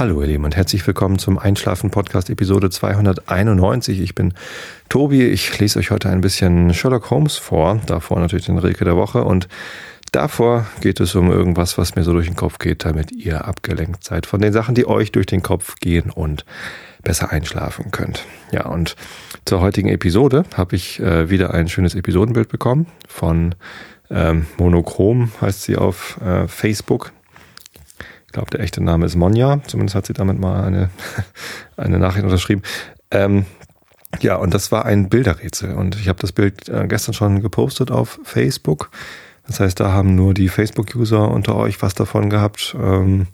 Hallo ihr Lieben und herzlich willkommen zum Einschlafen Podcast Episode 291. Ich bin Tobi, ich lese euch heute ein bisschen Sherlock Holmes vor, davor natürlich den Rilke der Woche und davor geht es um irgendwas, was mir so durch den Kopf geht, damit ihr abgelenkt seid von den Sachen, die euch durch den Kopf gehen und besser einschlafen könnt. Ja, und zur heutigen Episode habe ich äh, wieder ein schönes Episodenbild bekommen von ähm, Monochrom, heißt sie auf äh, Facebook. Ich glaube, der echte Name ist Monja. Zumindest hat sie damit mal eine, eine Nachricht unterschrieben. Ähm, ja, und das war ein Bilderrätsel. Und ich habe das Bild äh, gestern schon gepostet auf Facebook. Das heißt, da haben nur die Facebook-User unter euch was davon gehabt. Ähm,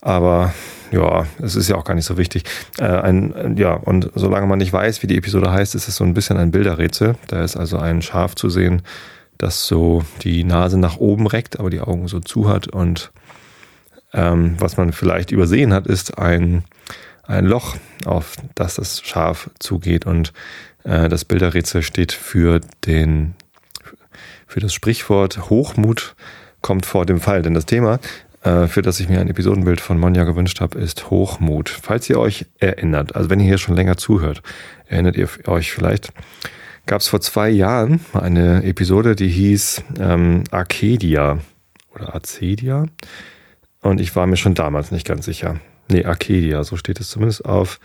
aber ja, es ist ja auch gar nicht so wichtig. Äh, ein, ja, und solange man nicht weiß, wie die Episode heißt, ist es so ein bisschen ein Bilderrätsel. Da ist also ein Schaf zu sehen, das so die Nase nach oben reckt, aber die Augen so zu hat und ähm, was man vielleicht übersehen hat, ist ein, ein Loch, auf das das Schaf zugeht. Und äh, das Bilderrätsel steht für den für das Sprichwort Hochmut kommt vor dem Fall. Denn das Thema, äh, für das ich mir ein Episodenbild von Monja gewünscht habe, ist Hochmut. Falls ihr euch erinnert, also wenn ihr hier schon länger zuhört, erinnert ihr euch vielleicht, gab es vor zwei Jahren eine Episode, die hieß ähm, Arcadia oder Arcadia. Und ich war mir schon damals nicht ganz sicher. Nee, Arcadia, so steht es zumindest auf,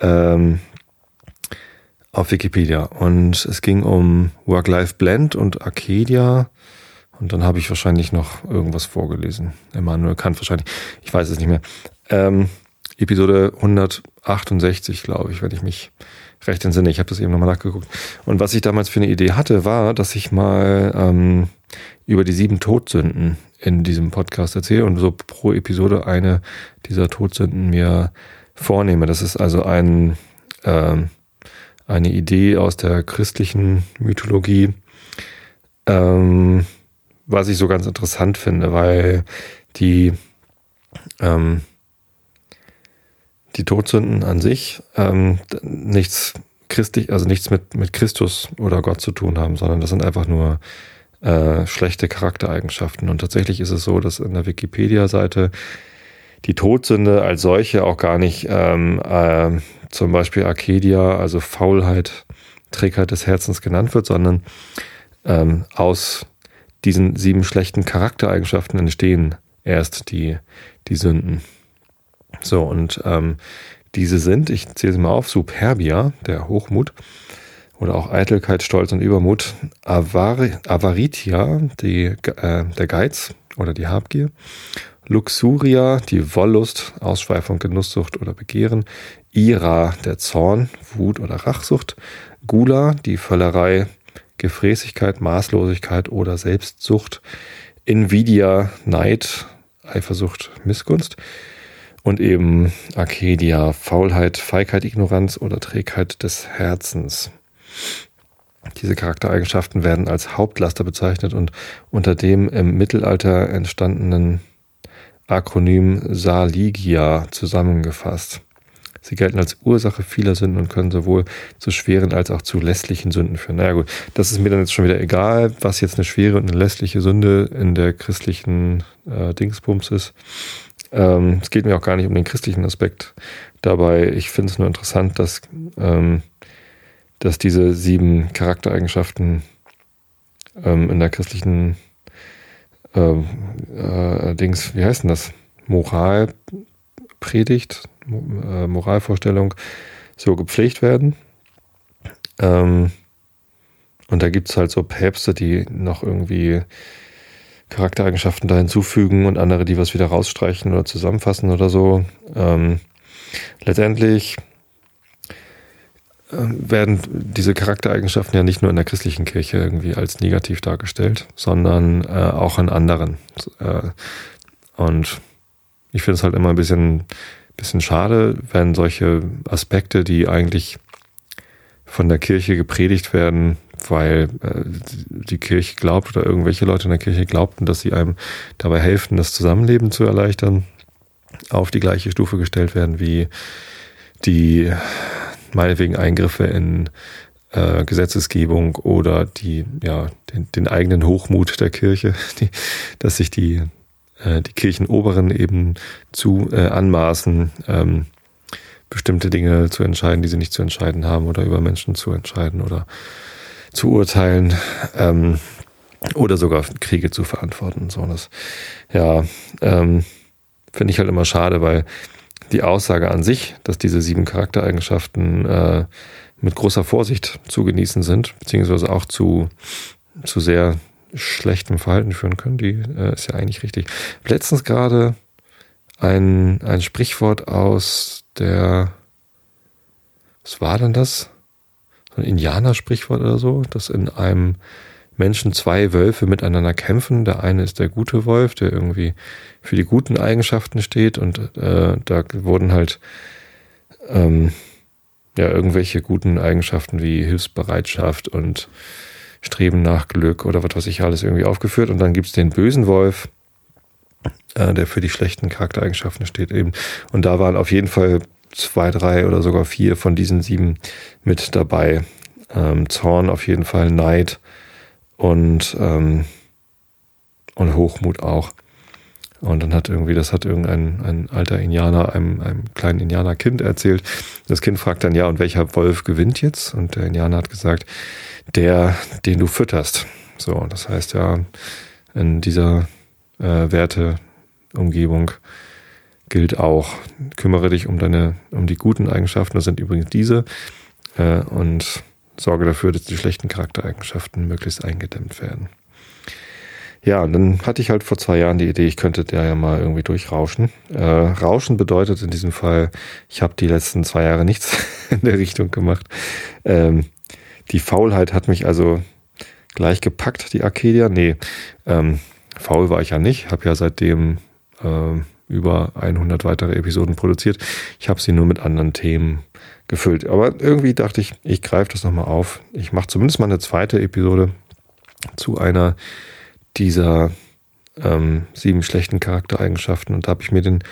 ähm, auf Wikipedia. Und es ging um Work-Life-Blend und Arcadia. Und dann habe ich wahrscheinlich noch irgendwas vorgelesen. Emanuel Kant wahrscheinlich. Ich weiß es nicht mehr. Ähm, Episode 168, glaube ich, wenn ich mich recht entsinne. Ich habe das eben nochmal nachgeguckt. Und was ich damals für eine Idee hatte, war, dass ich mal ähm, über die sieben Todsünden in diesem Podcast erzähle und so pro Episode eine dieser Todsünden mir vornehme. Das ist also ein, äh, eine Idee aus der christlichen Mythologie, ähm, was ich so ganz interessant finde, weil die, ähm, die Todsünden an sich ähm, nichts christlich, also nichts mit, mit Christus oder Gott zu tun haben, sondern das sind einfach nur äh, schlechte Charaktereigenschaften. Und tatsächlich ist es so, dass in der Wikipedia-Seite die Todsünde als solche auch gar nicht ähm, äh, zum Beispiel Arcadia, also Faulheit, Trägheit des Herzens genannt wird, sondern ähm, aus diesen sieben schlechten Charaktereigenschaften entstehen erst die, die Sünden. So, und ähm, diese sind, ich zähle sie mal auf, Superbia, der Hochmut, oder auch Eitelkeit, Stolz und Übermut, Avar Avaritia, die, äh, der Geiz oder die Habgier, Luxuria, die Wollust, Ausschweifung, Genusssucht oder Begehren, Ira, der Zorn, Wut oder Rachsucht, Gula, die Völlerei, Gefräßigkeit, Maßlosigkeit oder Selbstsucht, Invidia, Neid, Eifersucht, Missgunst. Und eben Arcadia, Faulheit, Feigheit, Ignoranz oder Trägheit des Herzens. Diese Charaktereigenschaften werden als Hauptlaster bezeichnet und unter dem im Mittelalter entstandenen Akronym Saligia zusammengefasst. Sie gelten als Ursache vieler Sünden und können sowohl zu schweren als auch zu lästlichen Sünden führen. Naja gut, das ist mir dann jetzt schon wieder egal, was jetzt eine schwere und eine lästliche Sünde in der christlichen äh, Dingsbums ist. Ähm, es geht mir auch gar nicht um den christlichen Aspekt dabei. Ich finde es nur interessant, dass ähm, dass diese sieben Charaktereigenschaften ähm, in der christlichen ähm, äh, Dings, wie heißt denn das? Moralpredigt, äh, Moralvorstellung so gepflegt werden. Ähm, und da gibt es halt so Päpste, die noch irgendwie Charaktereigenschaften da hinzufügen und andere, die was wieder rausstreichen oder zusammenfassen oder so. Ähm, letztendlich werden diese Charaktereigenschaften ja nicht nur in der christlichen Kirche irgendwie als negativ dargestellt, sondern äh, auch in anderen. Äh, und ich finde es halt immer ein bisschen, bisschen schade, wenn solche Aspekte, die eigentlich von der Kirche gepredigt werden, weil äh, die Kirche glaubt oder irgendwelche Leute in der Kirche glaubten, dass sie einem dabei helfen, das Zusammenleben zu erleichtern, auf die gleiche Stufe gestellt werden wie die meinetwegen Eingriffe in äh, Gesetzesgebung oder die, ja, den, den, eigenen Hochmut der Kirche, die, dass sich die äh, die Kirchenoberen eben zu äh, anmaßen, ähm, bestimmte Dinge zu entscheiden, die sie nicht zu entscheiden haben oder über Menschen zu entscheiden oder zu urteilen ähm, oder sogar Kriege zu verantworten. So, das, ja, ähm, finde ich halt immer schade, weil die Aussage an sich, dass diese sieben Charaktereigenschaften äh, mit großer Vorsicht zu genießen sind, beziehungsweise auch zu, zu sehr schlechtem Verhalten führen können, die äh, ist ja eigentlich richtig. Letztens gerade ein, ein Sprichwort aus der, was war denn das? So ein Indianer-Sprichwort oder so, dass in einem Menschen zwei Wölfe miteinander kämpfen. Der eine ist der gute Wolf, der irgendwie für die guten Eigenschaften steht und äh, da wurden halt ähm, ja irgendwelche guten Eigenschaften wie Hilfsbereitschaft und Streben nach Glück oder was weiß ich alles irgendwie aufgeführt. Und dann gibt's den bösen Wolf, äh, der für die schlechten Charaktereigenschaften steht eben. Und da waren auf jeden Fall zwei, drei oder sogar vier von diesen sieben mit dabei. Ähm, Zorn auf jeden Fall, Neid und, ähm, und Hochmut auch. Und dann hat irgendwie, das hat irgendein ein alter Indianer einem, einem kleinen Indianerkind erzählt. Das Kind fragt dann, ja, und welcher Wolf gewinnt jetzt? Und der Indianer hat gesagt, der, den du fütterst. So, das heißt ja, in dieser äh, Werteumgebung gilt auch, kümmere dich um deine, um die guten Eigenschaften, das sind übrigens diese, äh, und sorge dafür, dass die schlechten Charaktereigenschaften möglichst eingedämmt werden. Ja, und dann hatte ich halt vor zwei Jahren die Idee, ich könnte der ja mal irgendwie durchrauschen. Äh, Rauschen bedeutet in diesem Fall, ich habe die letzten zwei Jahre nichts in der Richtung gemacht. Ähm, die Faulheit hat mich also gleich gepackt, die Arcadia. Nee, ähm, faul war ich ja nicht. Habe ja seitdem äh, über 100 weitere Episoden produziert. Ich habe sie nur mit anderen Themen gefüllt. Aber irgendwie dachte ich, ich greife das nochmal auf. Ich mache zumindest mal eine zweite Episode zu einer dieser ähm, sieben schlechten Charaktereigenschaften. Und da habe ich mir den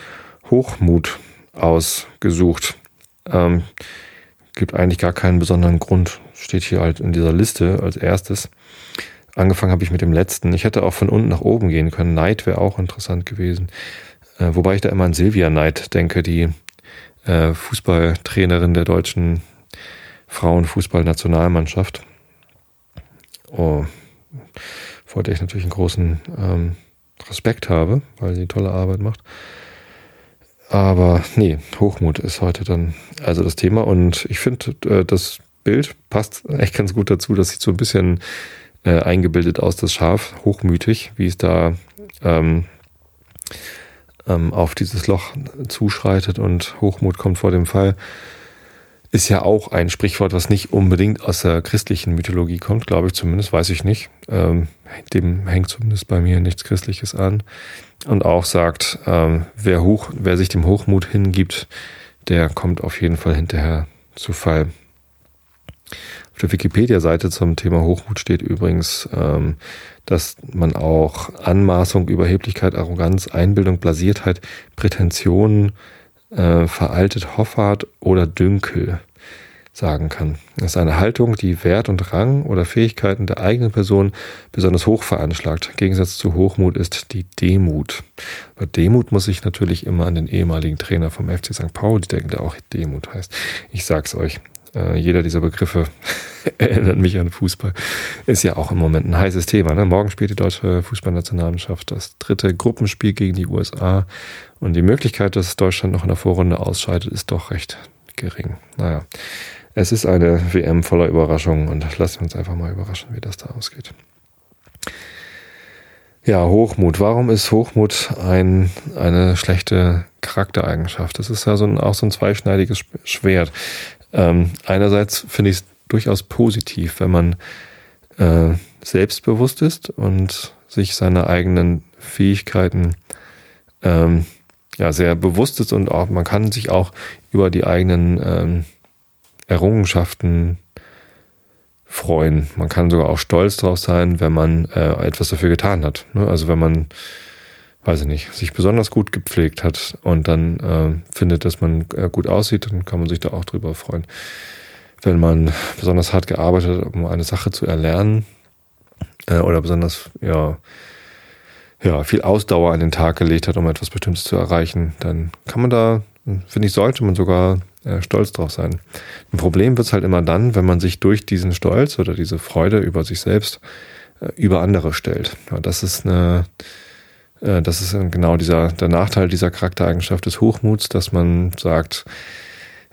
Hochmut ausgesucht. Ähm, gibt eigentlich gar keinen besonderen Grund. Steht hier halt in dieser Liste als erstes. Angefangen habe ich mit dem letzten. Ich hätte auch von unten nach oben gehen können. Neid wäre auch interessant gewesen. Äh, wobei ich da immer an Silvia Neid denke, die äh, Fußballtrainerin der deutschen Frauenfußballnationalmannschaft. Oh, vor der ich natürlich einen großen ähm, Respekt habe, weil sie tolle Arbeit macht. Aber nee, Hochmut ist heute dann also das Thema und ich finde, äh, das Bild passt echt ganz gut dazu. Das sieht so ein bisschen äh, eingebildet aus, das Schaf, hochmütig, wie es da ähm, ähm, auf dieses Loch zuschreitet und Hochmut kommt vor dem Fall. Ist ja auch ein Sprichwort, was nicht unbedingt aus der christlichen Mythologie kommt, glaube ich zumindest, weiß ich nicht. Ähm, dem hängt zumindest bei mir nichts Christliches an und auch sagt, ähm, wer, hoch, wer sich dem Hochmut hingibt, der kommt auf jeden Fall hinterher zu Fall. Auf der Wikipedia-Seite zum Thema Hochmut steht übrigens, ähm, dass man auch Anmaßung, Überheblichkeit, Arroganz, Einbildung, Blasiertheit, Prätensionen, äh, veraltet Hoffart oder Dünkel sagen kann. Das ist eine Haltung, die Wert und Rang oder Fähigkeiten der eigenen Person besonders hoch veranschlagt. Im Gegensatz zu Hochmut ist die Demut. Bei Demut muss ich natürlich immer an den ehemaligen Trainer vom FC St. Pauli denken, der auch Demut heißt. Ich sag's euch. Äh, jeder dieser Begriffe erinnert mich an Fußball. Ist ja auch im Moment ein heißes Thema. Ne? Morgen spielt die deutsche Fußballnationalmannschaft das dritte Gruppenspiel gegen die USA. Und die Möglichkeit, dass Deutschland noch in der Vorrunde ausscheidet, ist doch recht gering. Naja, es ist eine WM voller Überraschungen und lassen wir uns einfach mal überraschen, wie das da ausgeht. Ja, Hochmut. Warum ist Hochmut ein, eine schlechte Charaktereigenschaft? Das ist ja so ein, auch so ein zweischneidiges Schwert. Ähm, einerseits finde ich es durchaus positiv, wenn man äh, selbstbewusst ist und sich seiner eigenen Fähigkeiten ähm, ja sehr bewusst ist und auch man kann sich auch über die eigenen ähm, Errungenschaften freuen. Man kann sogar auch stolz drauf sein, wenn man äh, etwas dafür getan hat. Ne? Also wenn man, weiß ich nicht, sich besonders gut gepflegt hat und dann äh, findet, dass man äh, gut aussieht, dann kann man sich da auch drüber freuen. Wenn man besonders hart gearbeitet hat, um eine Sache zu erlernen äh, oder besonders ja ja, viel Ausdauer an den Tag gelegt hat, um etwas Bestimmtes zu erreichen, dann kann man da, finde ich, sollte man sogar äh, stolz drauf sein. Ein Problem wird es halt immer dann, wenn man sich durch diesen Stolz oder diese Freude über sich selbst äh, über andere stellt. Ja, das ist eine, das ist genau dieser, der Nachteil dieser Charaktereigenschaft des Hochmuts, dass man sagt,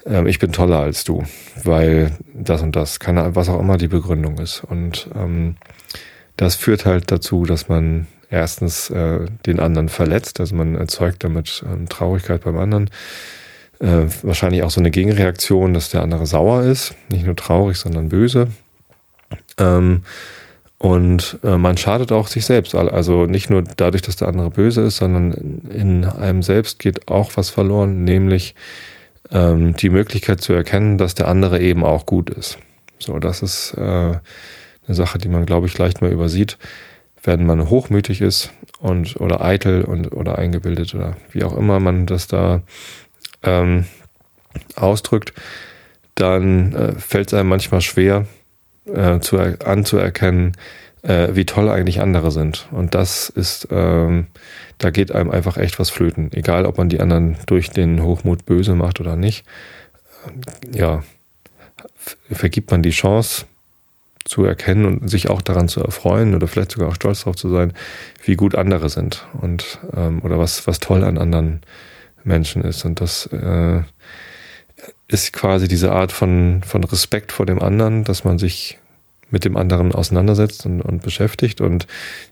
ähm, ich bin toller als du, weil das und das, keine, was auch immer die Begründung ist. Und ähm, das führt halt dazu, dass man erstens äh, den anderen verletzt, also man erzeugt damit ähm, Traurigkeit beim anderen. Äh, wahrscheinlich auch so eine Gegenreaktion, dass der andere sauer ist, nicht nur traurig, sondern böse. Ähm, und äh, man schadet auch sich selbst. Also nicht nur dadurch, dass der andere böse ist, sondern in einem selbst geht auch was verloren, nämlich ähm, die Möglichkeit zu erkennen, dass der andere eben auch gut ist. So, das ist äh, eine Sache, die man, glaube ich, leicht mal übersieht. Wenn man hochmütig ist und oder eitel und oder eingebildet oder wie auch immer man das da ähm, ausdrückt, dann äh, fällt es einem manchmal schwer, äh, zu, anzuerkennen, äh, wie toll eigentlich andere sind. Und das ist, ähm, da geht einem einfach echt was flöten. Egal, ob man die anderen durch den Hochmut böse macht oder nicht. Ja, vergibt man die Chance zu erkennen und sich auch daran zu erfreuen oder vielleicht sogar auch stolz darauf zu sein, wie gut andere sind und ähm, oder was, was toll an anderen Menschen ist. Und das äh, ist quasi diese Art von, von Respekt vor dem anderen, dass man sich mit dem anderen auseinandersetzt und, und beschäftigt und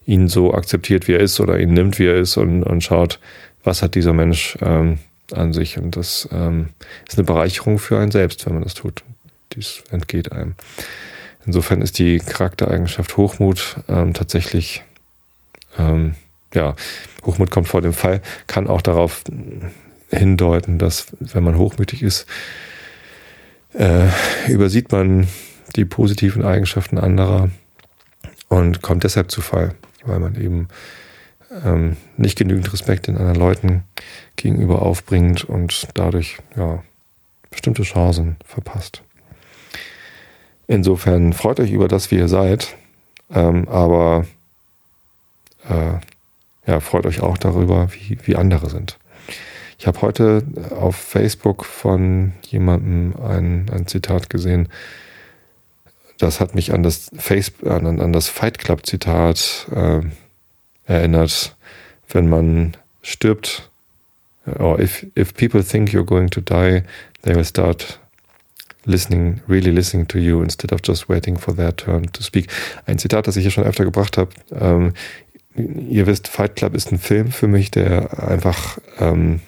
ihn so akzeptiert, wie er ist oder ihn nimmt, wie er ist und, und schaut, was hat dieser Mensch ähm, an sich. Und das ähm, ist eine Bereicherung für einen selbst, wenn man das tut. Dies entgeht einem. Insofern ist die Charaktereigenschaft Hochmut ähm, tatsächlich, ähm, ja, Hochmut kommt vor dem Fall, kann auch darauf hindeuten, dass wenn man hochmütig ist, äh, übersieht man die positiven Eigenschaften anderer und kommt deshalb zu Fall, weil man eben ähm, nicht genügend Respekt den anderen Leuten gegenüber aufbringt und dadurch ja bestimmte Chancen verpasst. Insofern freut euch über das, wie ihr seid, ähm, aber äh, ja, freut euch auch darüber, wie, wie andere sind. Ich habe heute auf Facebook von jemandem ein, ein Zitat gesehen, das hat mich an das, Face, an, an das Fight Club Zitat äh, erinnert, wenn man stirbt, or if, if people think you're going to die, they will start listening, really listening to you instead of just waiting for their turn to speak. Ein Zitat, das ich hier schon öfter gebracht habe. Ähm, ihr wisst, Fight Club ist ein Film für mich, der einfach ähm,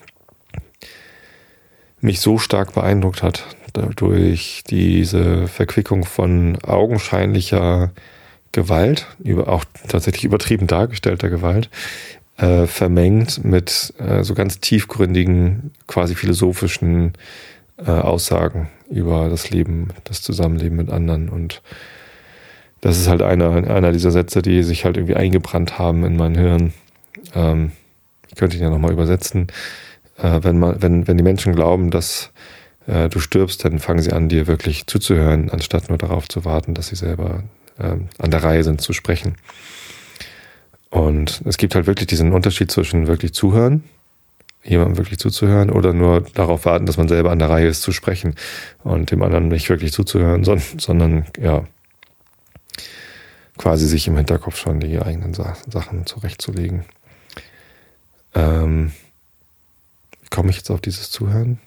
mich so stark beeindruckt hat, durch diese Verquickung von augenscheinlicher Gewalt, über, auch tatsächlich übertrieben dargestellter Gewalt, äh, vermengt mit äh, so ganz tiefgründigen, quasi philosophischen äh, Aussagen über das Leben, das Zusammenleben mit anderen. Und das ist halt einer, einer dieser Sätze, die sich halt irgendwie eingebrannt haben in mein Hirn. Ähm, ich könnte ihn ja nochmal übersetzen wenn, man, wenn, wenn die Menschen glauben, dass äh, du stirbst, dann fangen sie an, dir wirklich zuzuhören, anstatt nur darauf zu warten, dass sie selber äh, an der Reihe sind zu sprechen. Und es gibt halt wirklich diesen Unterschied zwischen wirklich zuhören, jemandem wirklich zuzuhören oder nur darauf warten, dass man selber an der Reihe ist zu sprechen und dem anderen nicht wirklich zuzuhören, sondern, sondern ja, quasi sich im Hinterkopf schon die eigenen Sachen zurechtzulegen. Ähm, komme ich jetzt auf dieses Zuhören?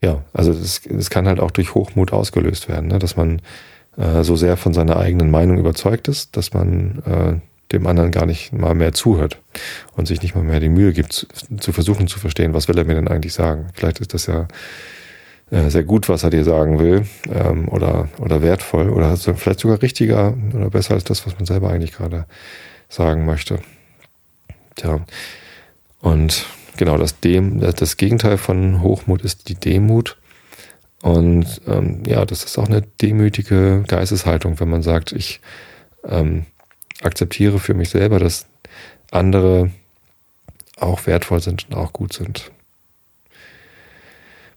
Ja, also es kann halt auch durch Hochmut ausgelöst werden, ne? dass man äh, so sehr von seiner eigenen Meinung überzeugt ist, dass man äh, dem anderen gar nicht mal mehr zuhört und sich nicht mal mehr die Mühe gibt, zu, zu versuchen zu verstehen, was will er mir denn eigentlich sagen. Vielleicht ist das ja äh, sehr gut, was er dir sagen will, ähm, oder, oder wertvoll, oder vielleicht sogar richtiger oder besser als das, was man selber eigentlich gerade sagen möchte. Tja, und genau das, Dem, das Gegenteil von Hochmut ist die Demut. Und ähm, ja, das ist auch eine demütige Geisteshaltung, wenn man sagt, ich ähm, akzeptiere für mich selber, dass andere auch wertvoll sind und auch gut sind.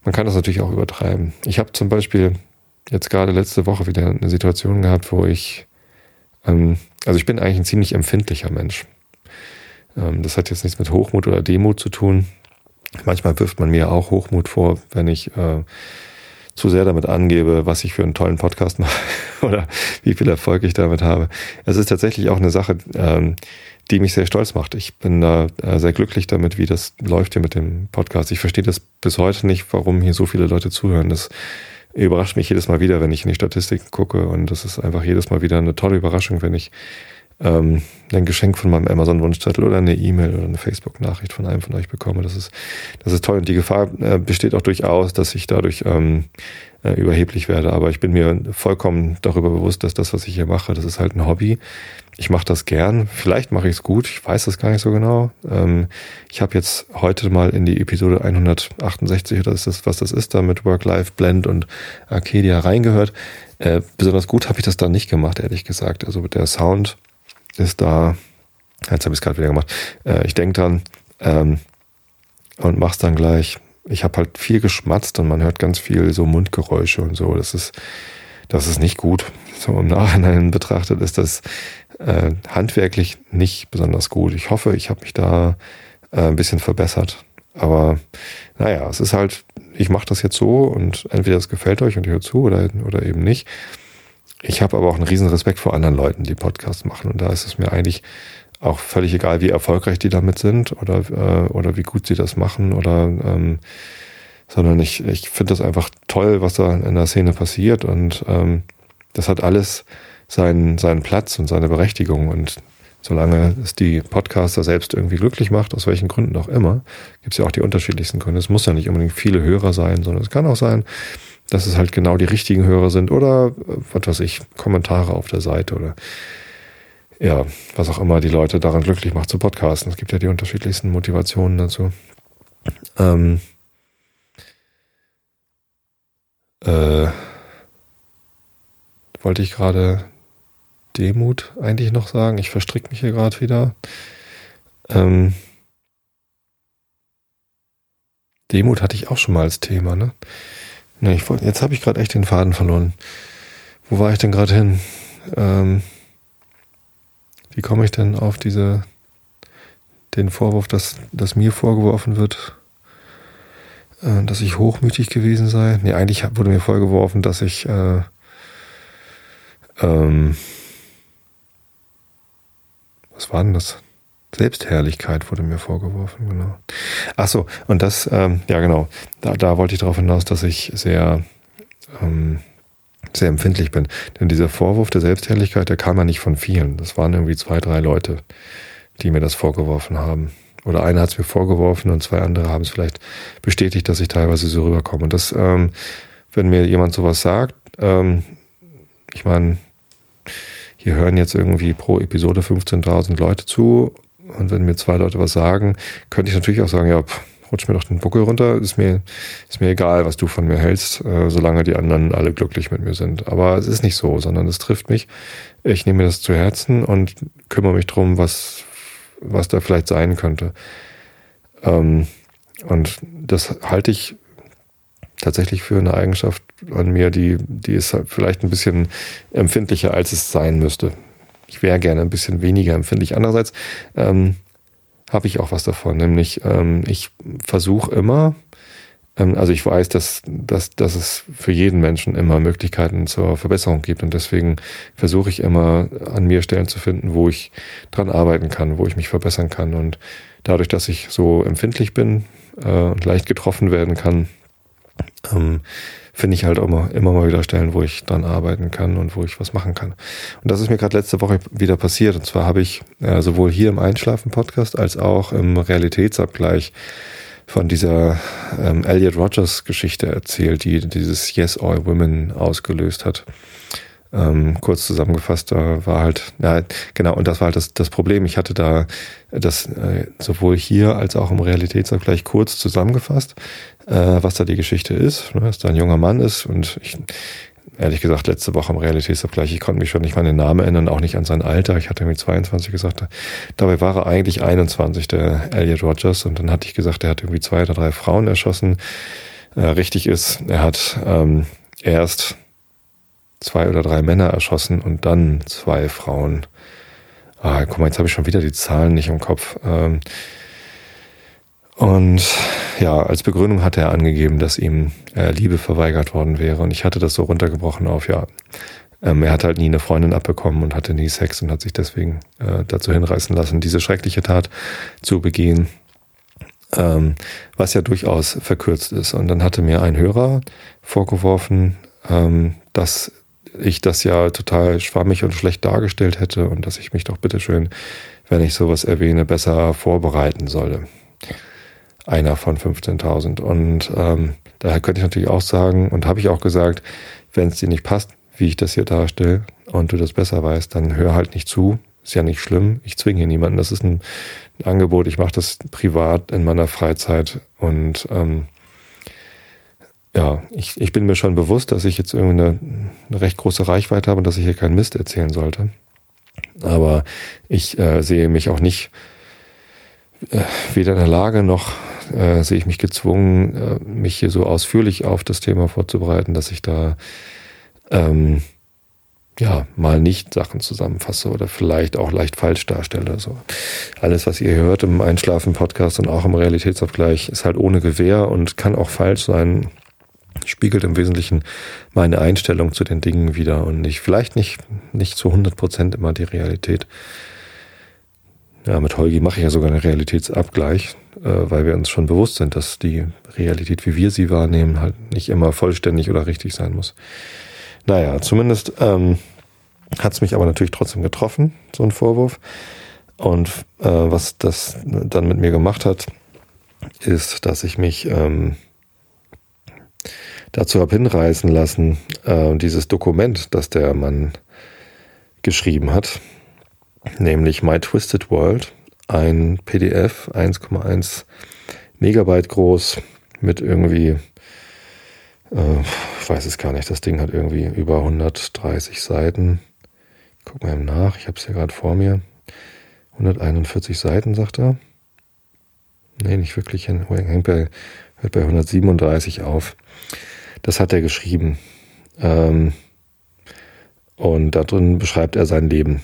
Man kann das natürlich auch übertreiben. Ich habe zum Beispiel jetzt gerade letzte Woche wieder eine Situation gehabt, wo ich Ähm, also ich bin eigentlich ein ziemlich empfindlicher Mensch. Ähm, das hat jetzt nichts mit Hochmut oder Demut zu tun. Manchmal wirft man mir auch Hochmut vor, wenn ich äh, zu sehr damit angebe, was ich für einen tollen Podcast mache oder wie viel Erfolg ich damit habe. Es ist tatsächlich auch eine Sache, ähm, die mich sehr stolz macht. Ich bin da äh, sehr glücklich damit, wie das läuft hier mit dem Podcast. Ich verstehe das bis heute nicht, warum hier so viele Leute zuhören. Das überrascht mich jedes Mal wieder, wenn ich in die Statistiken gucke. Und das ist einfach jedes Mal wieder eine tolle Überraschung, wenn ich ähm, ein Geschenk von meinem Amazon-Wunschzettel oder eine E-Mail oder eine Facebook-Nachricht von einem von euch bekomme. Das ist, das ist toll. Und die Gefahr äh, besteht auch durchaus, dass ich dadurch ähm, äh, überheblich werde. Aber ich bin mir vollkommen darüber bewusst, dass das, was ich hier mache, das ist halt ein Hobby. Ich mache das gern. Vielleicht mache ich es gut. Ich weiß das gar nicht so genau. Ähm, ich habe jetzt heute mal in die Episode 168 oder ist das, was das ist, da mit Work-Life-Blend und Arcadia reingehört. Äh, besonders gut habe ich das da nicht gemacht, ehrlich gesagt. Also der Sound ist da. Jetzt habe ich es gerade wieder gemacht. Äh, ich denke dann ähm, und mach's dann gleich ich habe halt viel geschmatzt und man hört ganz viel so Mundgeräusche und so. Das ist, das ist nicht gut. So im Nachhinein betrachtet ist das äh, handwerklich nicht besonders gut. Ich hoffe, ich habe mich da äh, ein bisschen verbessert. Aber naja, es ist halt, ich mache das jetzt so und entweder es gefällt euch und ihr hört zu oder, oder eben nicht. Ich habe aber auch einen riesen Respekt vor anderen Leuten, die Podcasts machen. Und da ist es mir eigentlich auch völlig egal, wie erfolgreich die damit sind oder, äh, oder wie gut sie das machen oder ähm, sondern ich, ich finde das einfach toll, was da in der Szene passiert und ähm, das hat alles seinen, seinen Platz und seine Berechtigung und solange es die Podcaster selbst irgendwie glücklich macht, aus welchen Gründen auch immer, gibt es ja auch die unterschiedlichsten Gründe. Es muss ja nicht unbedingt viele Hörer sein, sondern es kann auch sein, dass es halt genau die richtigen Hörer sind oder äh, was weiß ich, Kommentare auf der Seite oder ja, was auch immer die Leute daran glücklich macht zu podcasten. Es gibt ja die unterschiedlichsten Motivationen dazu. Ähm, äh, wollte ich gerade Demut eigentlich noch sagen. Ich verstricke mich hier gerade wieder. Ähm, Demut hatte ich auch schon mal als Thema, ne? Ne, ich wollte, jetzt habe ich gerade echt den Faden verloren. Wo war ich denn gerade hin? Ähm, wie komme ich denn auf diese, den Vorwurf, dass, dass mir vorgeworfen wird, äh, dass ich hochmütig gewesen sei? Nee, eigentlich wurde mir vorgeworfen, dass ich äh, ähm, was war denn das? Selbstherrlichkeit wurde mir vorgeworfen, genau. Ach so, und das, ähm, ja genau, da, da wollte ich darauf hinaus, dass ich sehr ähm, sehr empfindlich bin. Denn dieser Vorwurf der Selbstherrlichkeit, der kam ja nicht von vielen. Das waren irgendwie zwei, drei Leute, die mir das vorgeworfen haben. Oder einer hat es mir vorgeworfen und zwei andere haben es vielleicht bestätigt, dass ich teilweise so rüberkomme. Und das, ähm, wenn mir jemand sowas sagt, ähm, ich meine, hier hören jetzt irgendwie pro Episode 15.000 Leute zu und wenn mir zwei Leute was sagen, könnte ich natürlich auch sagen, ja, pff, rutsch mir doch den Buckel runter, ist mir, ist mir egal, was du von mir hältst, äh, solange die anderen alle glücklich mit mir sind. Aber es ist nicht so, sondern es trifft mich. Ich nehme mir das zu Herzen und kümmere mich drum, was, was da vielleicht sein könnte. Ähm, und das halte ich tatsächlich für eine Eigenschaft an mir, die, die ist vielleicht ein bisschen empfindlicher, als es sein müsste. Ich wäre gerne ein bisschen weniger empfindlich. Andererseits ähm, habe ich auch was davon. Nämlich, ähm, ich versuche immer, ähm, also ich weiß, dass, dass, dass es für jeden Menschen immer Möglichkeiten zur Verbesserung gibt. Und deswegen versuche ich immer an mir Stellen zu finden, wo ich dran arbeiten kann, wo ich mich verbessern kann. Und dadurch, dass ich so empfindlich bin äh, und leicht getroffen werden kann, ähm, finde ich halt immer, immer mal wieder Stellen, wo ich dran arbeiten kann und wo ich was machen kann. Und das ist mir gerade letzte Woche wieder passiert. Und zwar habe ich äh, sowohl hier im Einschlafen-Podcast als auch im Realitätsabgleich von dieser ähm, Elliot Rogers Geschichte erzählt, die dieses Yes All Women ausgelöst hat. Ähm, kurz zusammengefasst, da war halt, ja, genau, und das war halt das, das Problem. Ich hatte da das äh, sowohl hier als auch im Realitätsabgleich kurz zusammengefasst äh, was da die Geschichte ist, ne, dass da ein junger Mann ist und ich, ehrlich gesagt, letzte Woche im Realitätsabgleich, ich konnte mich schon nicht mal an den Namen erinnern, auch nicht an sein Alter. Ich hatte irgendwie 22 gesagt. Dabei war er eigentlich 21, der Elliot Rogers. Und dann hatte ich gesagt, er hat irgendwie zwei oder drei Frauen erschossen. Äh, richtig ist, er hat ähm, erst zwei oder drei Männer erschossen und dann zwei Frauen. Ah, guck mal, jetzt habe ich schon wieder die Zahlen nicht im Kopf. Ähm, und ja, als Begründung hat er angegeben, dass ihm äh, Liebe verweigert worden wäre. Und ich hatte das so runtergebrochen auf, ja, ähm, er hat halt nie eine Freundin abbekommen und hatte nie Sex und hat sich deswegen äh, dazu hinreißen lassen, diese schreckliche Tat zu begehen. Ähm, was ja durchaus verkürzt ist. Und dann hatte mir ein Hörer vorgeworfen, ähm, dass ich das ja total schwammig und schlecht dargestellt hätte und dass ich mich doch bitteschön, wenn ich sowas erwähne, besser vorbereiten solle. Einer von 15.000. Und ähm, daher könnte ich natürlich auch sagen, und habe ich auch gesagt, wenn es dir nicht passt, wie ich das hier darstelle und du das besser weißt, dann hör halt nicht zu. Ist ja nicht schlimm. Ich zwinge hier niemanden. Das ist ein, Angebot. Ich mache das privat in meiner Freizeit und ähm, ja, ich, ich bin mir schon bewusst, dass ich jetzt irgendwie eine, eine recht große Reichweite habe und dass ich hier keinen Mist erzählen sollte. Aber ich äh, sehe mich auch nicht äh, weder in der Lage noch äh, sehe ich mich gezwungen, äh, mich hier so ausführlich auf das Thema vorzubereiten, dass ich da ähm, ja, mal nicht Sachen zusammenfasse oder vielleicht auch leicht falsch darstelle. So. Alles, was ihr hört im Einschlafen-Podcast und auch im Realitätsabgleich, ist halt ohne Gewehr und kann auch falsch sein. Spiegelt im Wesentlichen meine Einstellung zu den Dingen wieder und nicht, vielleicht nicht, nicht zu 100 Prozent immer die Realität. Ja, mit Holgi mache ich ja sogar einen Realitätsabgleich, äh, weil wir uns schon bewusst sind, dass die Realität, wie wir sie wahrnehmen, halt nicht immer vollständig oder richtig sein muss. Naja, zumindest ähm, hat es mich aber natürlich trotzdem getroffen, so ein Vorwurf. Und äh, was das dann mit mir gemacht hat, ist, dass ich mich ähm, dazu habe hinreißen lassen, äh, dieses Dokument, das der Mann geschrieben hat, nämlich My Twisted World, ein PDF, 1,1 Megabyte groß, mit irgendwie äh, ich weiß es gar nicht. Das Ding hat irgendwie über 130 Seiten. Guck mal eben nach. Ich habe es hier gerade vor mir. 141 Seiten, sagt er. Nee, nicht wirklich. Hängt bei, hört bei 137 auf. Das hat er geschrieben. Ähm, und da drin beschreibt er sein Leben.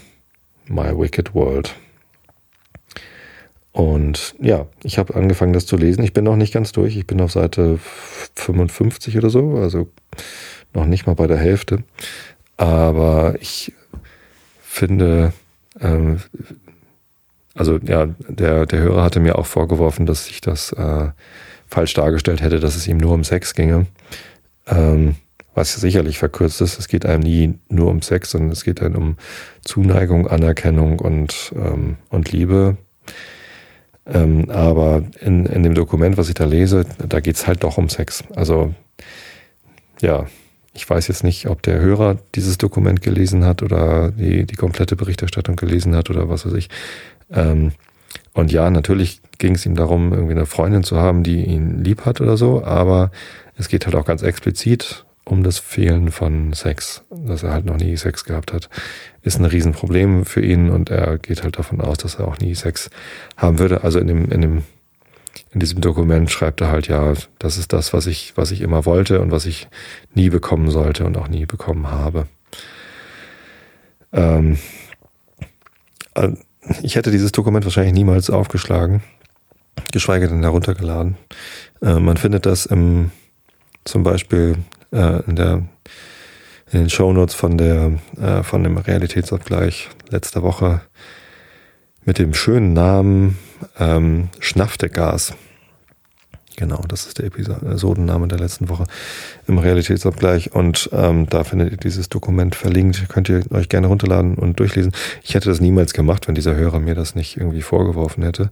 My Wicked World. Und ja, ich habe angefangen, das zu lesen. Ich bin noch nicht ganz durch. Ich bin auf Seite 55 oder so, also noch nicht mal bei der Hälfte. Aber ich finde, ähm, also ja, der, der Hörer hatte mir auch vorgeworfen, dass ich das äh, falsch dargestellt hätte, dass es ihm nur um Sex ginge. Ähm, was sicherlich verkürzt ist. Es geht einem nie nur um Sex, sondern es geht einem um Zuneigung, Anerkennung und, ähm, und Liebe. Ähm, aber in, in dem Dokument, was ich da lese, da geht's halt doch um Sex. Also ja, ich weiß jetzt nicht, ob der Hörer dieses Dokument gelesen hat oder die, die komplette Berichterstattung gelesen hat oder was weiß ich. Ähm, und ja, natürlich ging es ihm darum, irgendwie eine Freundin zu haben, die ihn lieb hat oder so, aber es geht halt auch ganz explizit um das Fehlen von Sex, dass er halt noch nie Sex gehabt hat, ist ein Riesenproblem für ihn und er geht halt davon aus, dass er auch nie Sex haben würde. Also in dem, in dem, in diesem Dokument schreibt er halt ja, das ist das, was ich, was ich immer wollte und was ich nie bekommen sollte und auch nie bekommen habe. Ähm, äh, ich hätte dieses Dokument wahrscheinlich niemals aufgeschlagen, geschweige denn heruntergeladen. Äh, man findet das im, zum Beispiel äh, in, der, in den Shownotes von der äh, von dem Realitätsabgleich letzter Woche mit dem schönen Namen ähm, Schnaftegas. Genau, das ist der Episodenname der letzten Woche im Realitätsabgleich. Und ähm, da findet ihr dieses Dokument verlinkt. Könnt ihr euch gerne runterladen und durchlesen. Ich hätte das niemals gemacht, wenn dieser Hörer mir das nicht irgendwie vorgeworfen hätte.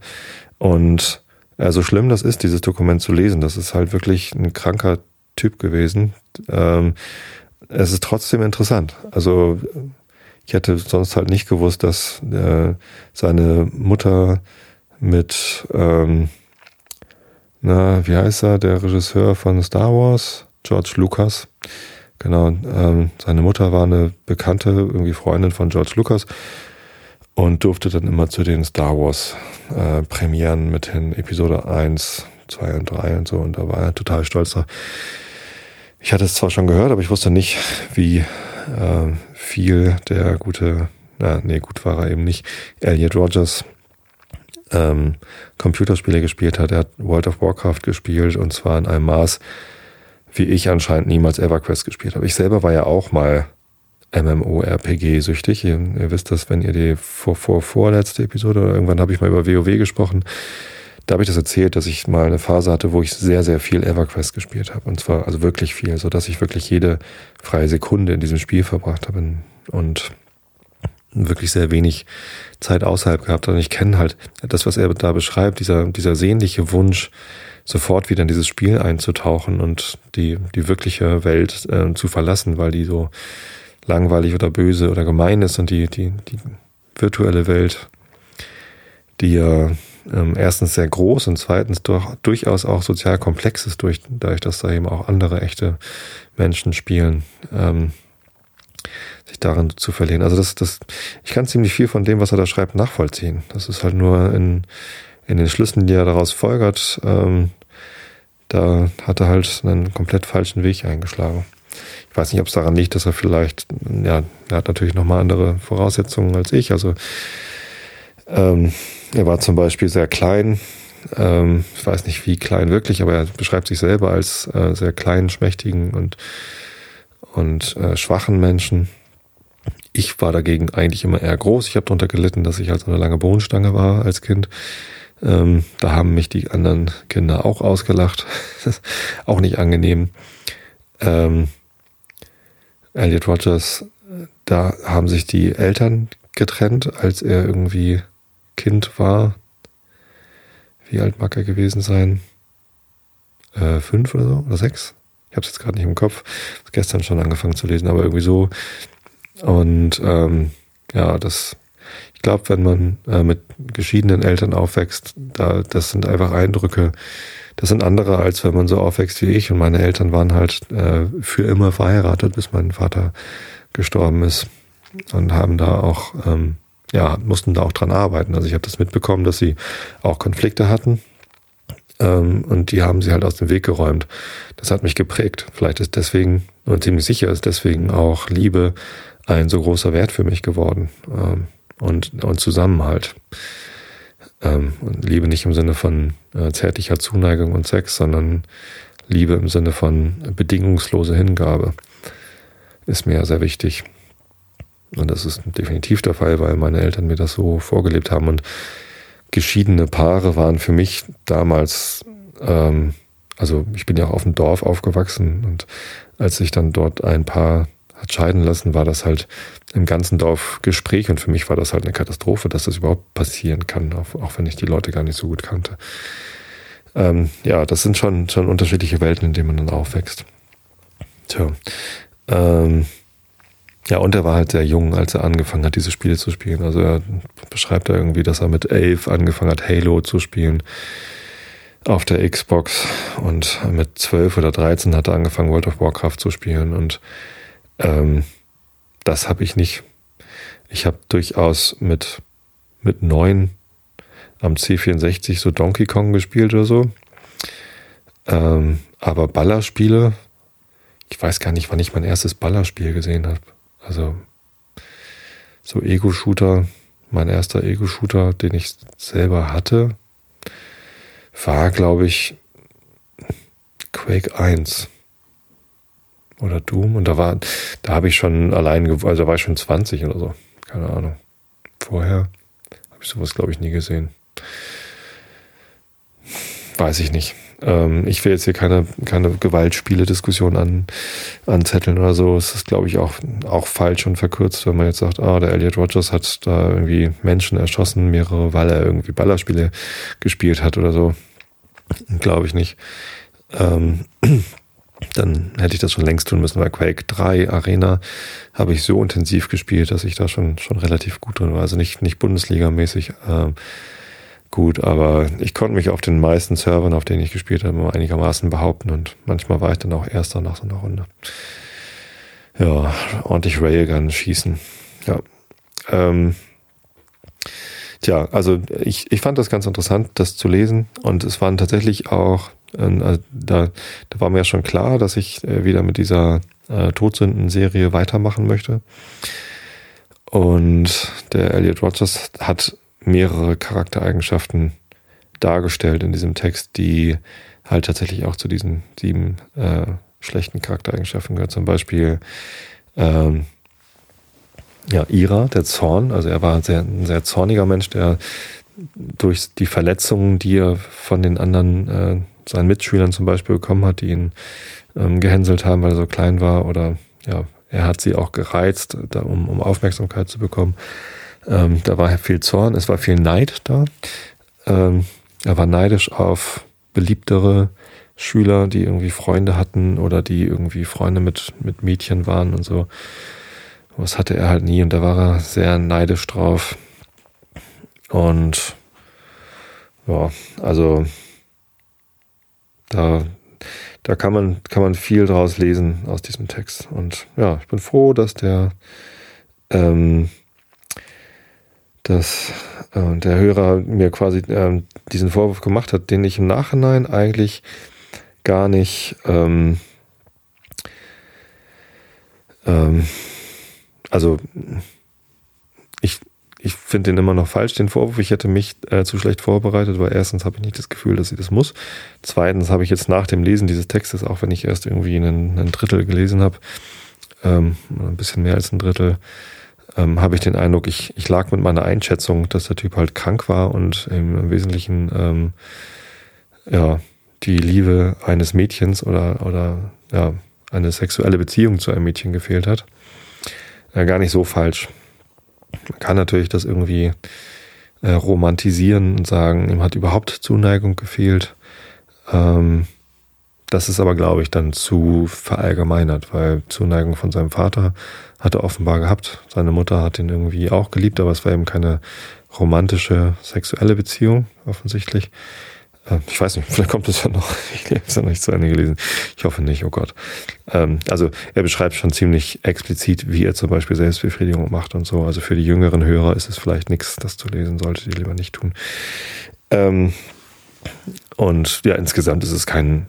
Und äh, so schlimm das ist, dieses Dokument zu lesen, das ist halt wirklich ein kranker Typ gewesen. Ähm, es ist trotzdem interessant. Also ich hätte sonst halt nicht gewusst, dass äh, seine Mutter mit, ähm, na, wie heißt er, der Regisseur von Star Wars, George Lucas. Genau, ähm, seine Mutter war eine bekannte, irgendwie Freundin von George Lucas und durfte dann immer zu den Star Wars äh, Premieren mit hin, Episode 1, 2 und 3 und so. Und da war er total stolz drauf. Ich hatte es zwar schon gehört, aber ich wusste nicht, wie, äh, viel der gute, na, nee, gut war er eben nicht, Elliot Rogers ähm, Computerspiele gespielt hat. Er hat World of Warcraft gespielt und zwar in einem Maß, wie ich anscheinend niemals EverQuest gespielt habe. Ich selber war ja auch mal MMORPG-süchtig. Ihr, ihr, wisst das, wenn ihr die vor, vor, vorletzte Episode oder irgendwann habe ich mal über WoW gesprochen. Da habe ich das erzählt, dass ich mal eine Phase hatte, wo ich sehr, sehr viel EverQuest gespielt habe. Und zwar also wirklich viel, so dass ich wirklich jede freie Sekunde in diesem Spiel verbracht habe. Und wirklich sehr wenig Zeit außerhalb gehabt. Und ich kenne halt das, was er da beschreibt, dieser, dieser sehnliche Wunsch, sofort wieder in dieses Spiel einzutauchen und die, die wirkliche Welt äh, zu verlassen, weil die so langweilig oder böse oder gemein ist und die, die, die virtuelle Welt, die ja ähm, erstens sehr groß und zweitens durch, durchaus auch sozial komplex ist, durch, dadurch, dass da eben auch andere echte Menschen spielen. Ähm, sich darin zu verlieren. Also das, das, ich kann ziemlich viel von dem, was er da schreibt, nachvollziehen. Das ist halt nur in, in den Schlüssen, die er daraus folgert, ähm, da hat er halt einen komplett falschen Weg eingeschlagen. Ich weiß nicht, ob es daran liegt, dass er vielleicht, ja, er hat natürlich nochmal andere Voraussetzungen als ich. Also ähm, er war zum Beispiel sehr klein. Ähm, ich weiß nicht, wie klein wirklich, aber er beschreibt sich selber als äh, sehr kleinen, schmächtigen und, und äh, schwachen Menschen. Ich war dagegen eigentlich immer eher groß. Ich habe darunter gelitten, dass ich halt so eine lange Bohnenstange war als Kind. Ähm, da haben mich die anderen Kinder auch ausgelacht. auch nicht angenehm. Ähm, Elliot Rogers, da haben sich die Eltern getrennt, als er irgendwie Kind war. Wie alt mag er gewesen sein? Äh, fünf oder so? Oder sechs? Ich habe es jetzt gerade nicht im Kopf. Gestern schon angefangen zu lesen, aber irgendwie so und ähm, ja, das, ich glaube, wenn man äh, mit geschiedenen Eltern aufwächst, da, das sind einfach Eindrücke, das sind andere, als wenn man so aufwächst wie ich. Und meine Eltern waren halt äh, für immer verheiratet, bis mein Vater gestorben ist. Und haben da auch, ähm, ja, mussten da auch dran arbeiten. Also ich habe das mitbekommen, dass sie auch Konflikte hatten. Ähm, und die haben sie halt aus dem Weg geräumt. Das hat mich geprägt. Vielleicht ist deswegen, und ziemlich sicher ist deswegen auch Liebe ein so großer Wert für mich geworden ähm, und, und Zusammenhalt. Ähm, und Liebe nicht im Sinne von äh, zärtlicher Zuneigung und Sex, sondern Liebe im Sinne von bedingungslose Hingabe ist mir sehr wichtig. Und das ist definitiv der Fall, weil meine Eltern mir das so vorgelebt haben. Und geschiedene Paare waren für mich damals, ähm, also ich bin ja auch auf dem Dorf aufgewachsen und als ich dann dort ein Paar hat scheiden lassen, war das halt im ganzen Dorf Gespräch und für mich war das halt eine Katastrophe, dass das überhaupt passieren kann, auch, auch wenn ich die Leute gar nicht so gut kannte. Ähm, ja, das sind schon, schon unterschiedliche Welten, in denen man dann aufwächst. Tja. Ähm, ja, und er war halt sehr jung, als er angefangen hat, diese Spiele zu spielen. Also er beschreibt da irgendwie, dass er mit elf angefangen hat, Halo zu spielen auf der Xbox und mit zwölf oder dreizehn hat er angefangen, World of Warcraft zu spielen und ähm, das habe ich nicht. Ich habe durchaus mit, mit neun am C64 so Donkey Kong gespielt oder so. Ähm, aber Ballerspiele, ich weiß gar nicht, wann ich mein erstes Ballerspiel gesehen habe. Also so Ego-Shooter, mein erster Ego-Shooter, den ich selber hatte, war, glaube ich, Quake 1 oder Doom. Und da war, da habe ich schon allein, also da war ich schon 20 oder so. Keine Ahnung. Vorher habe ich sowas, glaube ich, nie gesehen. Weiß ich nicht. Ähm, ich will jetzt hier keine, keine Gewaltspiele-Diskussion an, anzetteln oder so. Es ist, glaube ich, auch, auch falsch und verkürzt, wenn man jetzt sagt, ah, der Elliot Rogers hat da irgendwie Menschen erschossen, mehrere, weil er irgendwie Ballerspiele gespielt hat oder so. Glaube ich nicht. Ähm, dann hätte ich das schon längst tun müssen, weil Quake 3 Arena habe ich so intensiv gespielt, dass ich da schon, schon relativ gut drin war. Also nicht, nicht Bundesliga-mäßig äh, gut, aber ich konnte mich auf den meisten Servern, auf denen ich gespielt habe, einigermaßen behaupten und manchmal war ich dann auch Erster nach so einer Runde. Ja, ordentlich Railgun schießen. Ja. Ähm, tja, also ich, ich fand das ganz interessant, das zu lesen und es waren tatsächlich auch also da, da war mir ja schon klar, dass ich äh, wieder mit dieser äh, Todsünden-Serie weitermachen möchte. Und der Elliot Rogers hat mehrere Charaktereigenschaften dargestellt in diesem Text, die halt tatsächlich auch zu diesen sieben äh, schlechten Charaktereigenschaften gehört. Zum Beispiel ähm, ja, Ira, der Zorn. Also er war sehr, ein sehr zorniger Mensch, der durch die Verletzungen, die er von den anderen, äh, seinen Mitschülern zum Beispiel bekommen hat, die ihn ähm, gehänselt haben, weil er so klein war oder ja, er hat sie auch gereizt, da, um, um Aufmerksamkeit zu bekommen. Ähm, da war viel Zorn, es war viel Neid da. Ähm, er war neidisch auf beliebtere Schüler, die irgendwie Freunde hatten oder die irgendwie Freunde mit, mit Mädchen waren und so. Was hatte er halt nie und da war er sehr neidisch drauf. Und ja, also da, da kann man, kann man viel draus lesen aus diesem Text. Und ja, ich bin froh, dass der, ähm, dass äh, der Hörer mir quasi äh, diesen Vorwurf gemacht hat, den ich im Nachhinein eigentlich gar nicht ähm, ähm, also ich, ich finde den immer noch falsch, den Vorwurf. Ich hätte mich äh, zu schlecht vorbereitet, weil erstens habe ich nicht das Gefühl, dass ich das muss. Zweitens habe ich jetzt nach dem Lesen dieses Textes, auch wenn ich erst irgendwie einen Drittel gelesen habe, ähm, ein bisschen mehr als ein Drittel, ähm, habe ich den Eindruck, ich, ich lag mit meiner Einschätzung, dass der Typ halt krank war und im, Wesentlichen ähm, ja, die Liebe eines Mädchens oder, oder ja, eine sexuelle Beziehung zu einem Mädchen gefehlt hat ja, gar nicht so falsch. Man kann natürlich das irgendwie äh, romantisieren und sagen, ihm hat überhaupt Zuneigung gefehlt. Ähm, das ist aber, glaube ich, dann zu verallgemeinert, weil Zuneigung von seinem Vater hat er offenbar gehabt. Seine Mutter hat ihn irgendwie auch geliebt, aber es war eben keine romantische sexuelle Beziehung, offensichtlich. Äh, ich weiß nicht, vielleicht kommt es ja noch. Ich habe es ja noch nicht zu Ende gelesen. Ich hoffe nicht, oh Gott. Ähm, also er beschreibt schon ziemlich explizit, wie er zum Beispiel Selbstbefriedigung macht und so. Also für die jüngeren Hörer ist es vielleicht nichts, das zu lesen, solltet ihr lieber nicht tun. Ähm, und ja, insgesamt ist es kein,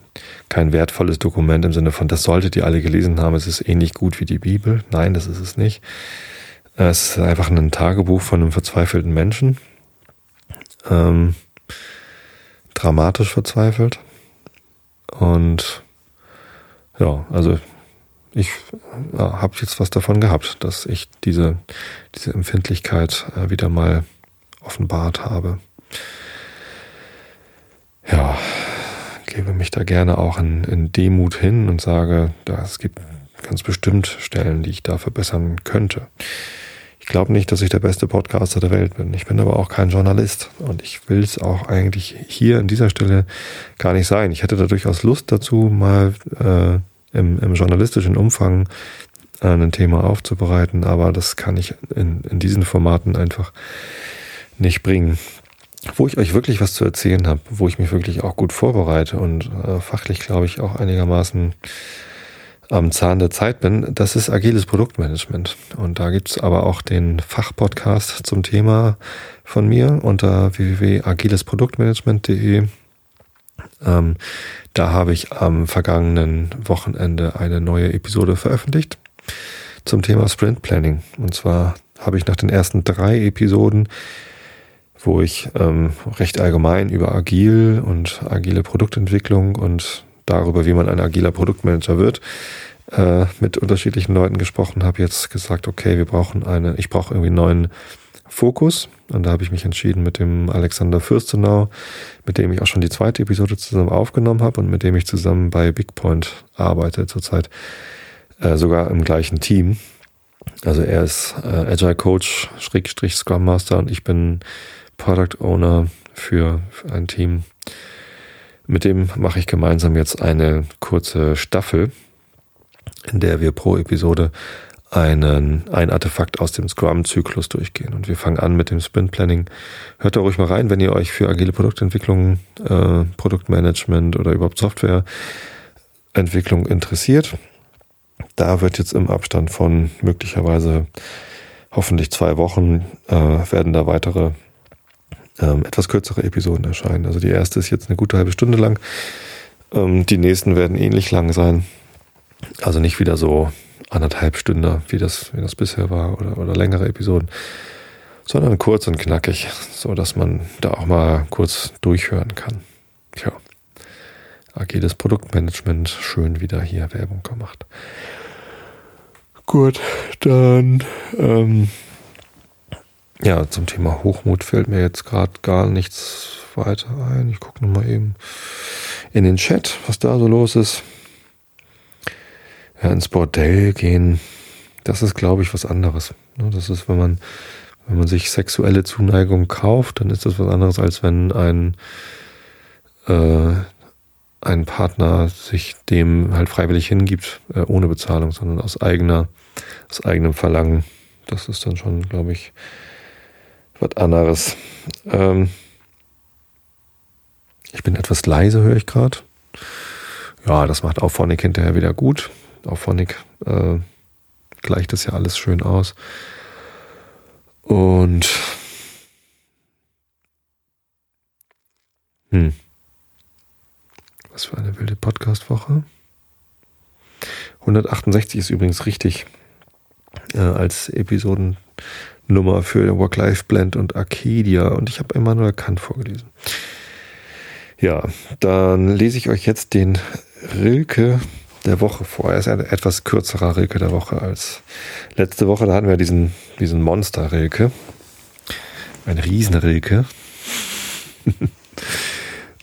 kein wertvolles Dokument im Sinne von, das solltet ihr alle gelesen haben, es ist ähnlich gut wie die Bibel. Nein, das ist es nicht. Es ist einfach ein Tagebuch von einem verzweifelten Menschen. Ähm, dramatisch verzweifelt. Und ja, also ich ja, habe jetzt was davon gehabt, dass ich diese, diese Empfindlichkeit äh, wieder mal offenbart habe. Ja, gebe mich da gerne auch in, in Demut hin und sage, da, es gibt ganz bestimmt Stellen, die ich da verbessern könnte. Ich glaube nicht, dass ich der beste Podcaster der Welt bin. Ich bin aber auch kein Journalist und ich will es auch eigentlich hier an dieser Stelle gar nicht sein. Ich hätte da durchaus Lust dazu, mal äh, im, im, journalistischen Umfang äh, ein Thema aufzubereiten, aber das kann ich in, in diesen Formaten einfach nicht bringen. Wo ich euch wirklich was zu erzählen habe, wo ich mich wirklich auch gut vorbereite und äh, fachlich, glaube ich, auch einigermaßen am Zahn der Zeit bin, das ist agiles Produktmanagement. Und da gibt's aber auch den Fachpodcast zum Thema von mir unter www.agilesproduktmanagement.de. Ähm, da habe ich am vergangenen Wochenende eine neue Episode veröffentlicht zum Thema Sprint Planning. Und zwar habe ich nach den ersten drei Episoden, wo ich ähm, recht allgemein über agil und agile Produktentwicklung und darüber, wie man ein agiler Produktmanager wird, äh, mit unterschiedlichen Leuten gesprochen habe, jetzt gesagt, okay, wir brauchen eine, ich brauche irgendwie einen neuen Fokus. Und da habe ich mich entschieden mit dem Alexander Fürstenau, mit dem ich auch schon die zweite Episode zusammen aufgenommen habe und mit dem ich zusammen bei Bigpoint arbeite zurzeit, äh, sogar im gleichen Team. Also er ist äh, Agile Coach, Schrägstrich Scrum Master und ich bin Product Owner für, ein Team mit dem mache ich gemeinsam jetzt eine kurze Staffel, in der wir pro Episode einen, ein Artefakt aus dem Scrum-Zyklus durchgehen. Und wir fangen an mit dem Sprint Planning. Hört da ruhig mal rein, wenn ihr euch für agile Produktentwicklung, äh, Produktmanagement oder überhaupt Softwareentwicklung interessiert. Da wird jetzt im Abstand von möglicherweise hoffentlich zwei Wochen äh, werden da weitere ähm, etwas kürzere Episoden erscheinen. Also die erste ist jetzt eine gute halbe Stunde lang. Ähm, die nächsten werden ähnlich lang sein. Also nicht wieder so anderthalb Stunden, wie das, wie das bisher war, oder, oder längere Episoden, sondern kurz und knackig, so dass man da auch mal kurz durchhören kann. Tja, agiles Produktmanagement, schön wieder hier Werbung gemacht. Gut, dann ähm, ja, zum Thema Hochmut fällt mir jetzt gerade gar nichts weiter ein. Ich gucke nochmal eben in den Chat, was da so los ist. Ja, ins Bordell gehen, das ist, glaube ich, was anderes. Ne, das ist, wenn man, wenn man sich sexuelle Zuneigung kauft, dann ist das was anderes, als wenn ein, äh, ein Partner sich dem halt freiwillig hingibt, äh, ohne Bezahlung, sondern aus eigener, aus eigenem Verlangen. Das ist dann schon, glaube ich, was anderes. Ähm, ich bin etwas leise, höre ich gerade. Ja, das macht Auphonic hinterher wieder gut. Auphonic äh, gleicht das ja alles schön aus. Und hm. Was für eine wilde Podcast-Woche. 168 ist übrigens richtig äh, als Episodennummer für Work-Life-Blend und Arcadia. Und ich habe Immanuel Kant vorgelesen. Ja, dann lese ich euch jetzt den Rilke der Woche vor. Er ist ein etwas kürzerer Rilke der Woche als letzte Woche. Da hatten wir diesen, diesen Monster-Rilke. Ein Riesen-Rilke.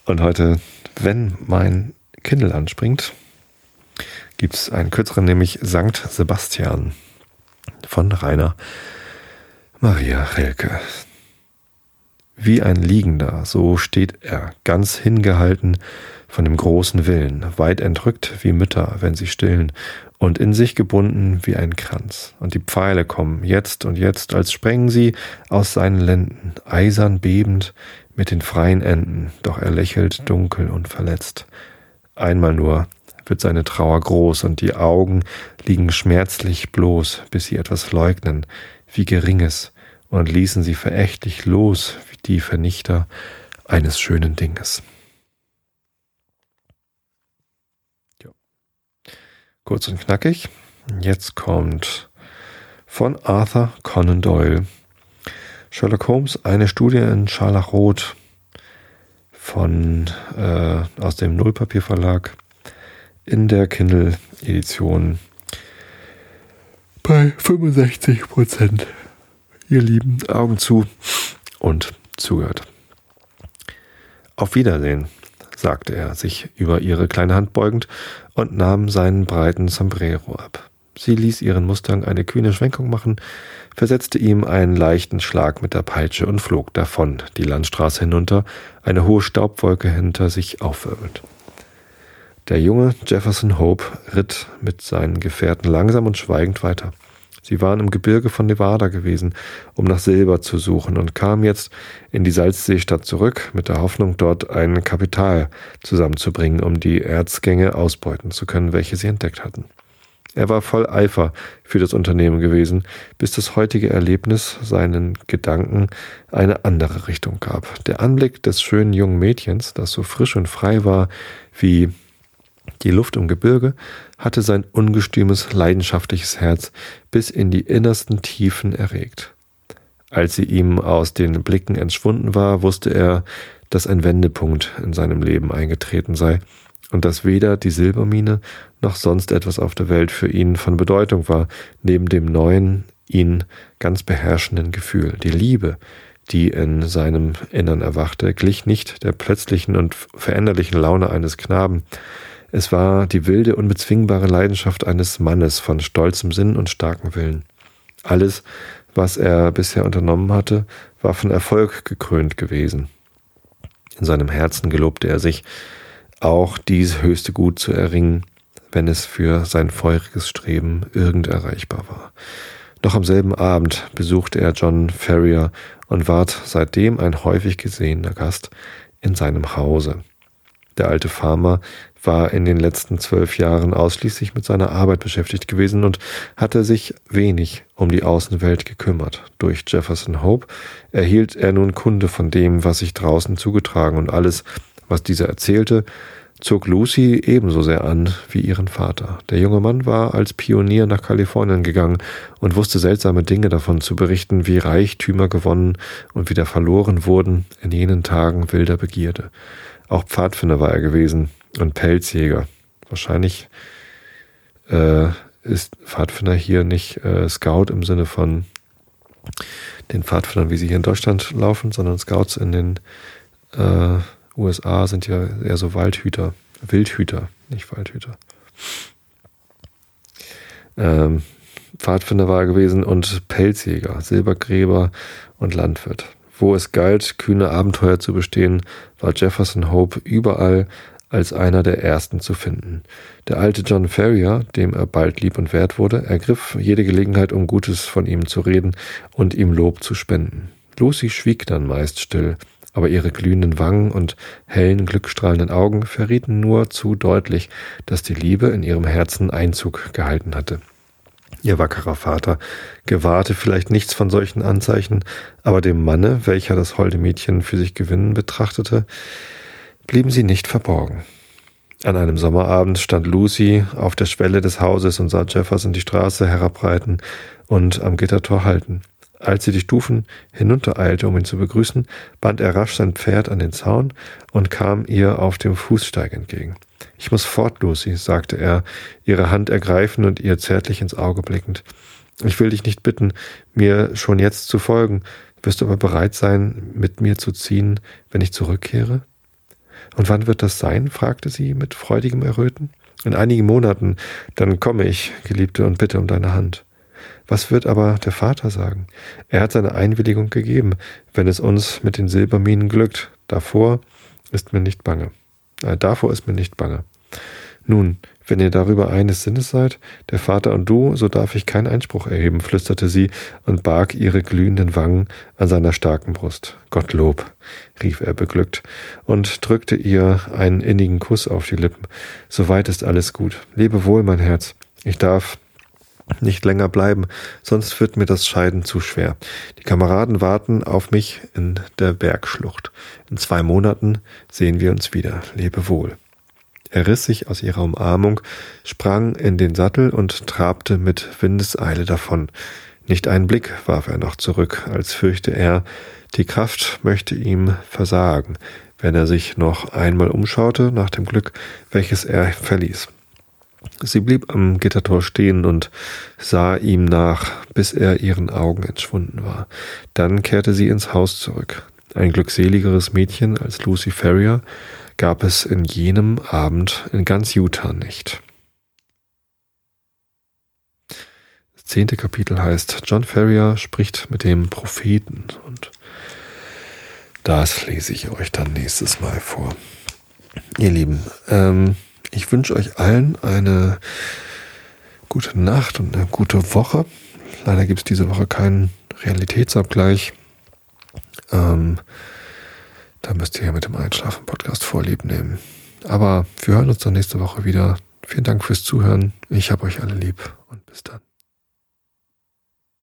Und heute, wenn mein Kindle anspringt, gibt es einen kürzeren, nämlich Sankt Sebastian von Rainer Maria Rilke. Wie ein Liegender, so steht er, ganz hingehalten von dem großen Willen, weit entrückt wie Mütter, wenn sie stillen, und in sich gebunden wie ein Kranz. Und die Pfeile kommen jetzt und jetzt, als sprengen sie aus seinen Lenden, eisern bebend mit den freien Enden, doch er lächelt dunkel und verletzt. Einmal nur wird seine Trauer groß und die Augen liegen schmerzlich bloß, bis sie etwas leugnen, wie Geringes, und ließen sie verächtlich los, wie die Vernichter eines schönen Dinges. Ja. Kurz und knackig. Jetzt kommt von Arthur Conan Doyle Sherlock Holmes, eine Studie in Scharlachrot von äh, aus dem Nullpapierverlag in der Kindle-Edition bei 65 Prozent ihr Lieben, Augen zu und zugehört. Auf Wiedersehen, sagte er, sich über ihre kleine Hand beugend und nahm seinen breiten Sombrero ab. Sie ließ ihren Mustang eine kühne Schwenkung machen, versetzte ihm einen leichten Schlag mit der Peitsche und flog davon, die Landstraße hinunter, eine hohe Staubwolke hinter sich aufwirbelnd. Der junge Jefferson Hope ritt mit seinen Gefährten langsam und schweigend weiter. Sie waren im Gebirge von Nevada gewesen, um nach Silber zu suchen und kamen jetzt in die Salzseestadt zurück, mit der Hoffnung, dort ein Kapital zusammenzubringen, um die Erzgänge ausbeuten zu können, welche sie entdeckt hatten. Er war voll Eifer für das Unternehmen gewesen, bis das heutige Erlebnis seinen Gedanken eine andere Richtung gab. Der Anblick des schönen jungen Mädchens, das so frisch und frei war wie die Luft im Gebirge hatte sein ungestümes, leidenschaftliches Herz bis in die innersten Tiefen erregt. Als sie ihm aus den Blicken entschwunden war, wusste er, dass ein Wendepunkt in seinem Leben eingetreten sei und dass weder die Silbermine noch sonst etwas auf der Welt für ihn von Bedeutung war, neben dem neuen, ihn ganz beherrschenden Gefühl. Die Liebe, die in seinem Innern erwachte, glich nicht der plötzlichen und veränderlichen Laune eines Knaben, es war die wilde, unbezwingbare Leidenschaft eines Mannes von stolzem Sinn und starkem Willen. Alles, was er bisher unternommen hatte, war von Erfolg gekrönt gewesen. In seinem Herzen gelobte er sich, auch dies höchste Gut zu erringen, wenn es für sein feuriges Streben irgend erreichbar war. Noch am selben Abend besuchte er John Ferrier und ward seitdem ein häufig gesehener Gast in seinem Hause. Der alte Farmer war in den letzten zwölf Jahren ausschließlich mit seiner Arbeit beschäftigt gewesen und hatte sich wenig um die Außenwelt gekümmert. Durch Jefferson Hope erhielt er nun Kunde von dem, was sich draußen zugetragen und alles, was dieser erzählte, zog Lucy ebenso sehr an wie ihren Vater. Der junge Mann war als Pionier nach Kalifornien gegangen und wusste seltsame Dinge davon zu berichten, wie Reichtümer gewonnen und wieder verloren wurden in jenen Tagen wilder Begierde. Auch Pfadfinder war er gewesen und Pelzjäger. Wahrscheinlich äh, ist Pfadfinder hier nicht äh, Scout im Sinne von den Pfadfindern, wie sie hier in Deutschland laufen, sondern Scouts in den äh, USA sind ja eher so Waldhüter, Wildhüter, nicht Waldhüter. Ähm, Pfadfinder war er gewesen und Pelzjäger, Silbergräber und Landwirt. Wo es galt, kühne Abenteuer zu bestehen, war Jefferson Hope überall als einer der ersten zu finden. Der alte John Ferrier, dem er bald lieb und wert wurde, ergriff jede Gelegenheit, um Gutes von ihm zu reden und ihm Lob zu spenden. Lucy schwieg dann meist still, aber ihre glühenden Wangen und hellen, glückstrahlenden Augen verrieten nur zu deutlich, dass die Liebe in ihrem Herzen Einzug gehalten hatte. Ihr wackerer Vater gewahrte vielleicht nichts von solchen Anzeichen, aber dem Manne, welcher das holde Mädchen für sich gewinnen betrachtete, blieben sie nicht verborgen. An einem Sommerabend stand Lucy auf der Schwelle des Hauses und sah Jefferson die Straße herabreiten und am Gittertor halten. Als sie die Stufen hinuntereilte, um ihn zu begrüßen, band er rasch sein Pferd an den Zaun und kam ihr auf dem Fußsteig entgegen. Ich muss fort, Lucy, sagte er, ihre Hand ergreifend und ihr zärtlich ins Auge blickend. Ich will dich nicht bitten, mir schon jetzt zu folgen. Wirst du aber bereit sein, mit mir zu ziehen, wenn ich zurückkehre? Und wann wird das sein? fragte sie mit freudigem Erröten. In einigen Monaten, dann komme ich, Geliebte, und bitte um deine Hand. Was wird aber der Vater sagen? Er hat seine Einwilligung gegeben, wenn es uns mit den Silberminen glückt. Davor ist mir nicht bange. Äh, davor ist mir nicht bange. Nun, wenn ihr darüber eines Sinnes seid, der Vater und du, so darf ich keinen Einspruch erheben, flüsterte sie und barg ihre glühenden Wangen an seiner starken Brust. Gottlob, rief er beglückt und drückte ihr einen innigen Kuss auf die Lippen. Soweit ist alles gut. Lebe wohl, mein Herz. Ich darf nicht länger bleiben, sonst wird mir das Scheiden zu schwer. Die Kameraden warten auf mich in der Bergschlucht. In zwei Monaten sehen wir uns wieder. Lebe wohl. Er riss sich aus ihrer Umarmung, sprang in den Sattel und trabte mit Windeseile davon. Nicht einen Blick warf er noch zurück, als fürchte er, die Kraft möchte ihm versagen, wenn er sich noch einmal umschaute nach dem Glück, welches er verließ. Sie blieb am Gittertor stehen und sah ihm nach, bis er ihren Augen entschwunden war. Dann kehrte sie ins Haus zurück. Ein glückseligeres Mädchen als Lucy Ferrier gab es in jenem Abend in ganz Utah nicht. Das zehnte Kapitel heißt John Ferrier spricht mit dem Propheten und das lese ich euch dann nächstes Mal vor. Ihr Lieben, ähm, ich wünsche euch allen eine gute Nacht und eine gute Woche. Leider gibt es diese Woche keinen Realitätsabgleich. Ähm, da müsst ihr ja mit dem Einschlafen-Podcast Vorlieb nehmen. Aber wir hören uns dann nächste Woche wieder. Vielen Dank fürs Zuhören. Ich habe euch alle lieb und bis dann.